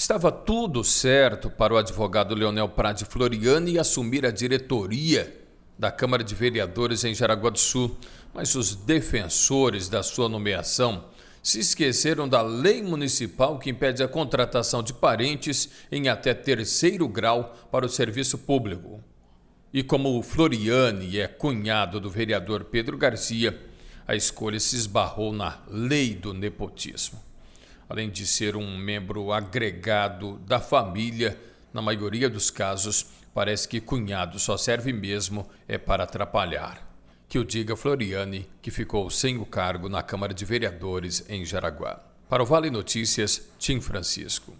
Estava tudo certo para o advogado Leonel Prade Floriani assumir a diretoria da Câmara de Vereadores em Jaraguá do Sul, mas os defensores da sua nomeação se esqueceram da lei municipal que impede a contratação de parentes em até terceiro grau para o serviço público. E como o Floriani é cunhado do vereador Pedro Garcia, a escolha se esbarrou na lei do nepotismo. Além de ser um membro agregado da família, na maioria dos casos, parece que cunhado só serve mesmo é para atrapalhar. Que o diga Floriane, que ficou sem o cargo na Câmara de Vereadores em Jaraguá. Para o Vale Notícias, Tim Francisco.